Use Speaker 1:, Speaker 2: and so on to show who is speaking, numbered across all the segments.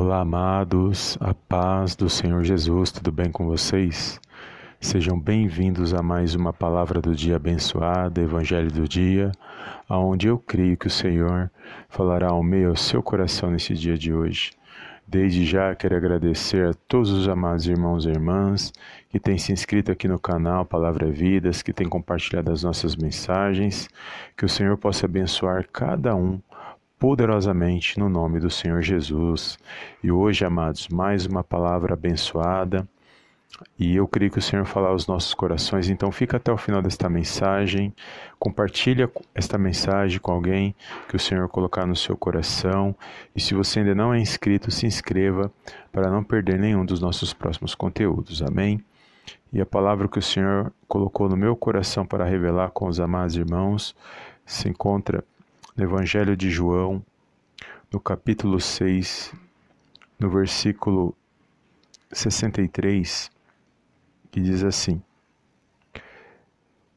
Speaker 1: Olá, amados, a paz do Senhor Jesus, tudo bem com vocês? Sejam bem-vindos a mais uma palavra do dia abençoada, Evangelho do dia, aonde eu creio que o Senhor falará ao meio ao seu coração nesse dia de hoje. Desde já quero agradecer a todos os amados irmãos e irmãs que têm se inscrito aqui no canal Palavra Vidas, que têm compartilhado as nossas mensagens, que o Senhor possa abençoar cada um poderosamente no nome do Senhor Jesus. E hoje, amados, mais uma palavra abençoada. E eu creio que o Senhor falar aos nossos corações, então fica até o final desta mensagem, compartilha esta mensagem com alguém que o Senhor colocar no seu coração. E se você ainda não é inscrito, se inscreva para não perder nenhum dos nossos próximos conteúdos. Amém? E a palavra que o Senhor colocou no meu coração para revelar com os amados irmãos se encontra no Evangelho de João, no capítulo 6, no versículo 63, que diz assim: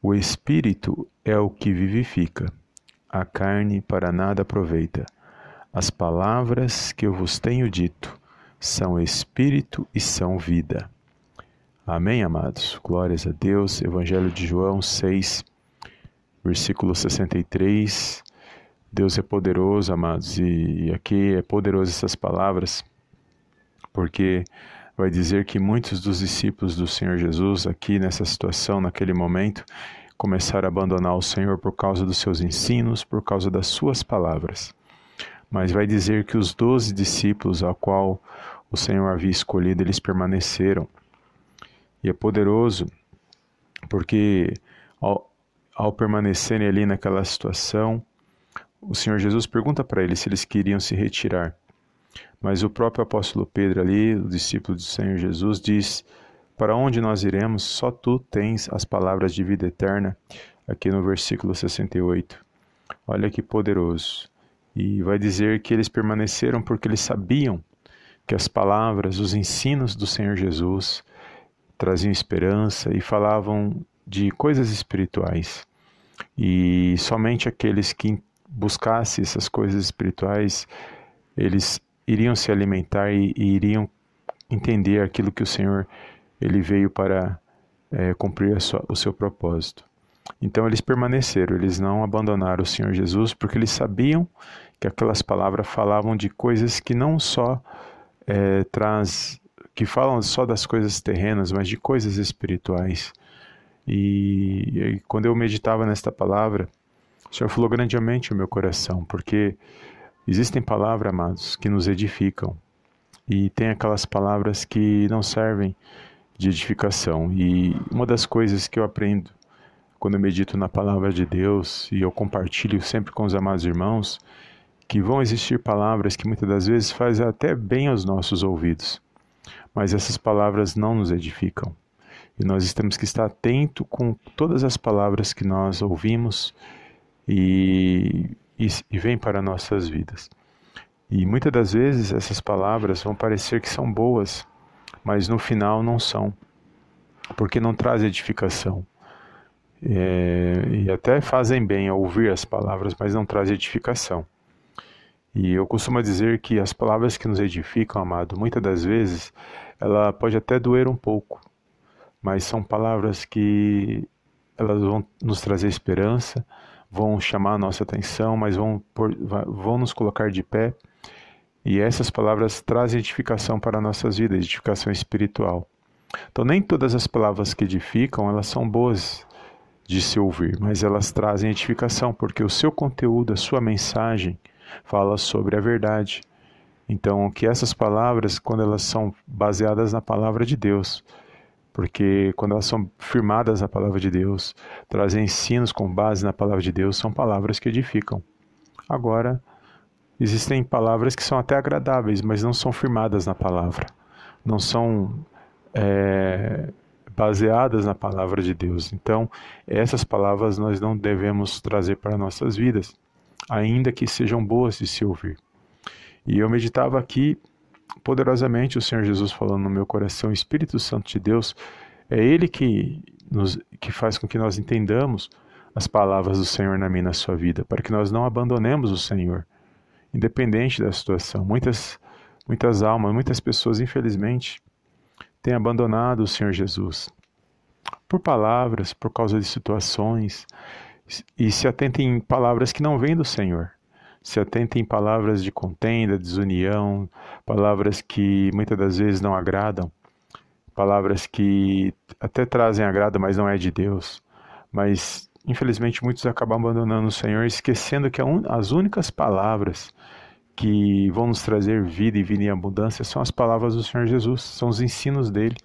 Speaker 1: O espírito é o que vivifica, a carne para nada aproveita. As palavras que eu vos tenho dito são espírito e são vida. Amém, amados? Glórias a Deus. Evangelho de João 6, versículo 63 Deus é poderoso, amados, e aqui é poderoso essas palavras, porque vai dizer que muitos dos discípulos do Senhor Jesus, aqui nessa situação, naquele momento, começaram a abandonar o Senhor por causa dos seus ensinos, por causa das suas palavras. Mas vai dizer que os doze discípulos, a qual o Senhor havia escolhido, eles permaneceram. E é poderoso, porque ao, ao permanecerem ali naquela situação, o Senhor Jesus pergunta para eles se eles queriam se retirar. Mas o próprio apóstolo Pedro ali, o discípulo do Senhor Jesus, diz: Para onde nós iremos? Só tu tens as palavras de vida eterna, aqui no versículo 68. Olha que poderoso. E vai dizer que eles permaneceram porque eles sabiam que as palavras, os ensinos do Senhor Jesus traziam esperança e falavam de coisas espirituais. E somente aqueles que buscasse essas coisas espirituais, eles iriam se alimentar e, e iriam entender aquilo que o Senhor ele veio para é, cumprir sua, o seu propósito. Então eles permaneceram, eles não abandonaram o Senhor Jesus porque eles sabiam que aquelas palavras falavam de coisas que não só é, traz, que falam só das coisas terrenas, mas de coisas espirituais. E, e quando eu meditava nesta palavra, o Senhor falou grandemente o meu coração, porque existem palavras, amados, que nos edificam e tem aquelas palavras que não servem de edificação. E uma das coisas que eu aprendo quando eu medito na palavra de Deus e eu compartilho sempre com os amados irmãos, que vão existir palavras que muitas das vezes fazem até bem aos nossos ouvidos, mas essas palavras não nos edificam. E nós temos que estar atento com todas as palavras que nós ouvimos e, e, e vem para nossas vidas. E muitas das vezes essas palavras vão parecer que são boas, mas no final não são, porque não trazem edificação. É, e até fazem bem ao ouvir as palavras, mas não trazem edificação. E eu costumo dizer que as palavras que nos edificam, amado, muitas das vezes, ela pode até doer um pouco, mas são palavras que elas vão nos trazer esperança, vão chamar a nossa atenção, mas vão, por, vão nos colocar de pé. E essas palavras trazem edificação para nossas vidas, edificação espiritual. Então, nem todas as palavras que edificam, elas são boas de se ouvir, mas elas trazem edificação, porque o seu conteúdo, a sua mensagem, fala sobre a verdade. Então, que essas palavras, quando elas são baseadas na palavra de Deus, porque quando elas são firmadas na palavra de Deus, trazem ensinos com base na palavra de Deus, são palavras que edificam. Agora, existem palavras que são até agradáveis, mas não são firmadas na palavra, não são é, baseadas na palavra de Deus. Então, essas palavras nós não devemos trazer para nossas vidas, ainda que sejam boas de se ouvir. E eu meditava aqui poderosamente o Senhor Jesus falando no meu coração, o Espírito Santo de Deus, é Ele que, nos, que faz com que nós entendamos as palavras do Senhor na minha na sua vida, para que nós não abandonemos o Senhor, independente da situação. Muitas Muitas almas, muitas pessoas, infelizmente, têm abandonado o Senhor Jesus por palavras, por causa de situações, e se atentem em palavras que não vêm do Senhor. Se atentem em palavras de contenda, desunião, palavras que muitas das vezes não agradam, palavras que até trazem agrado, mas não é de Deus. Mas infelizmente muitos acabam abandonando o Senhor, esquecendo que as únicas palavras que vão nos trazer vida e vida em abundância são as palavras do Senhor Jesus, são os ensinos dele,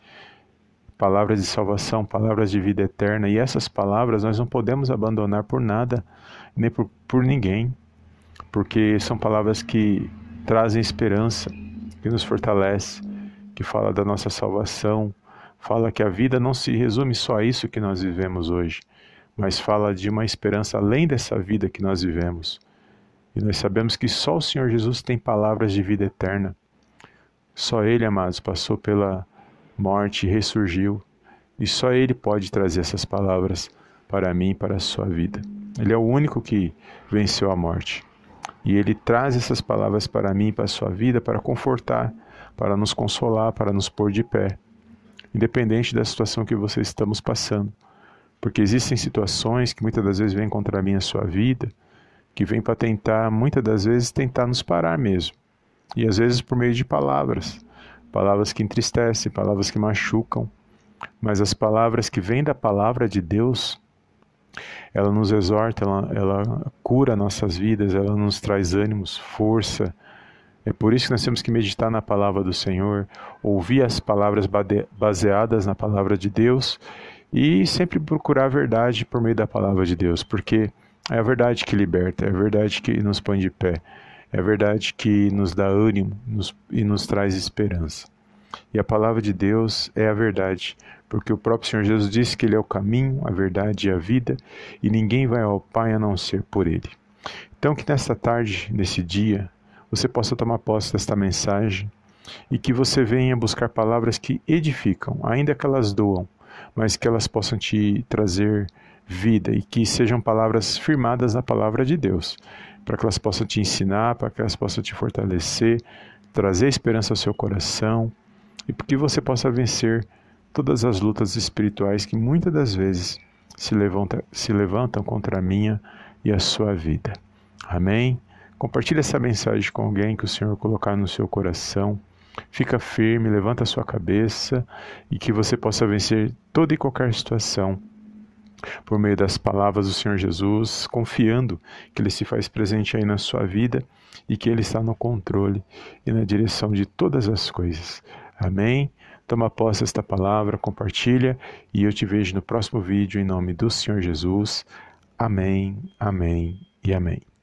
Speaker 1: palavras de salvação, palavras de vida eterna, e essas palavras nós não podemos abandonar por nada, nem por, por ninguém, porque são palavras que trazem esperança, que nos fortalece, que fala da nossa salvação, fala que a vida não se resume só a isso que nós vivemos hoje, mas fala de uma esperança além dessa vida que nós vivemos. E nós sabemos que só o Senhor Jesus tem palavras de vida eterna. Só Ele, amados, passou pela morte e ressurgiu. E só Ele pode trazer essas palavras para mim e para a sua vida. Ele é o único que venceu a morte. E Ele traz essas palavras para mim para a sua vida para confortar, para nos consolar, para nos pôr de pé, independente da situação que vocês estamos passando. Porque existem situações que muitas das vezes vêm contra mim a sua vida, que vêm para tentar, muitas das vezes, tentar nos parar mesmo. E às vezes por meio de palavras palavras que entristecem, palavras que machucam, mas as palavras que vêm da palavra de Deus, ela nos exorta, ela, ela cura nossas vidas, ela nos traz ânimos, força. É por isso que nós temos que meditar na palavra do Senhor, ouvir as palavras baseadas na palavra de Deus e sempre procurar a verdade por meio da palavra de Deus, porque é a verdade que liberta, é a verdade que nos põe de pé. É verdade que nos dá ânimo nos, e nos traz esperança. E a palavra de Deus é a verdade, porque o próprio Senhor Jesus disse que Ele é o caminho, a verdade e a vida, e ninguém vai ao Pai a não ser por Ele. Então, que nesta tarde, nesse dia, você possa tomar posse desta mensagem e que você venha buscar palavras que edificam, ainda que elas doam, mas que elas possam te trazer vida e que sejam palavras firmadas na palavra de Deus para que elas possam te ensinar, para que elas possam te fortalecer, trazer esperança ao seu coração e que você possa vencer todas as lutas espirituais que muitas das vezes se, levanta, se levantam contra a minha e a sua vida. Amém? Compartilhe essa mensagem com alguém que o Senhor colocar no seu coração. Fica firme, levanta a sua cabeça e que você possa vencer toda e qualquer situação por meio das palavras do Senhor Jesus, confiando que Ele se faz presente aí na sua vida e que Ele está no controle e na direção de todas as coisas. Amém? Toma posse desta palavra, compartilha e eu te vejo no próximo vídeo em nome do Senhor Jesus. Amém, amém e amém.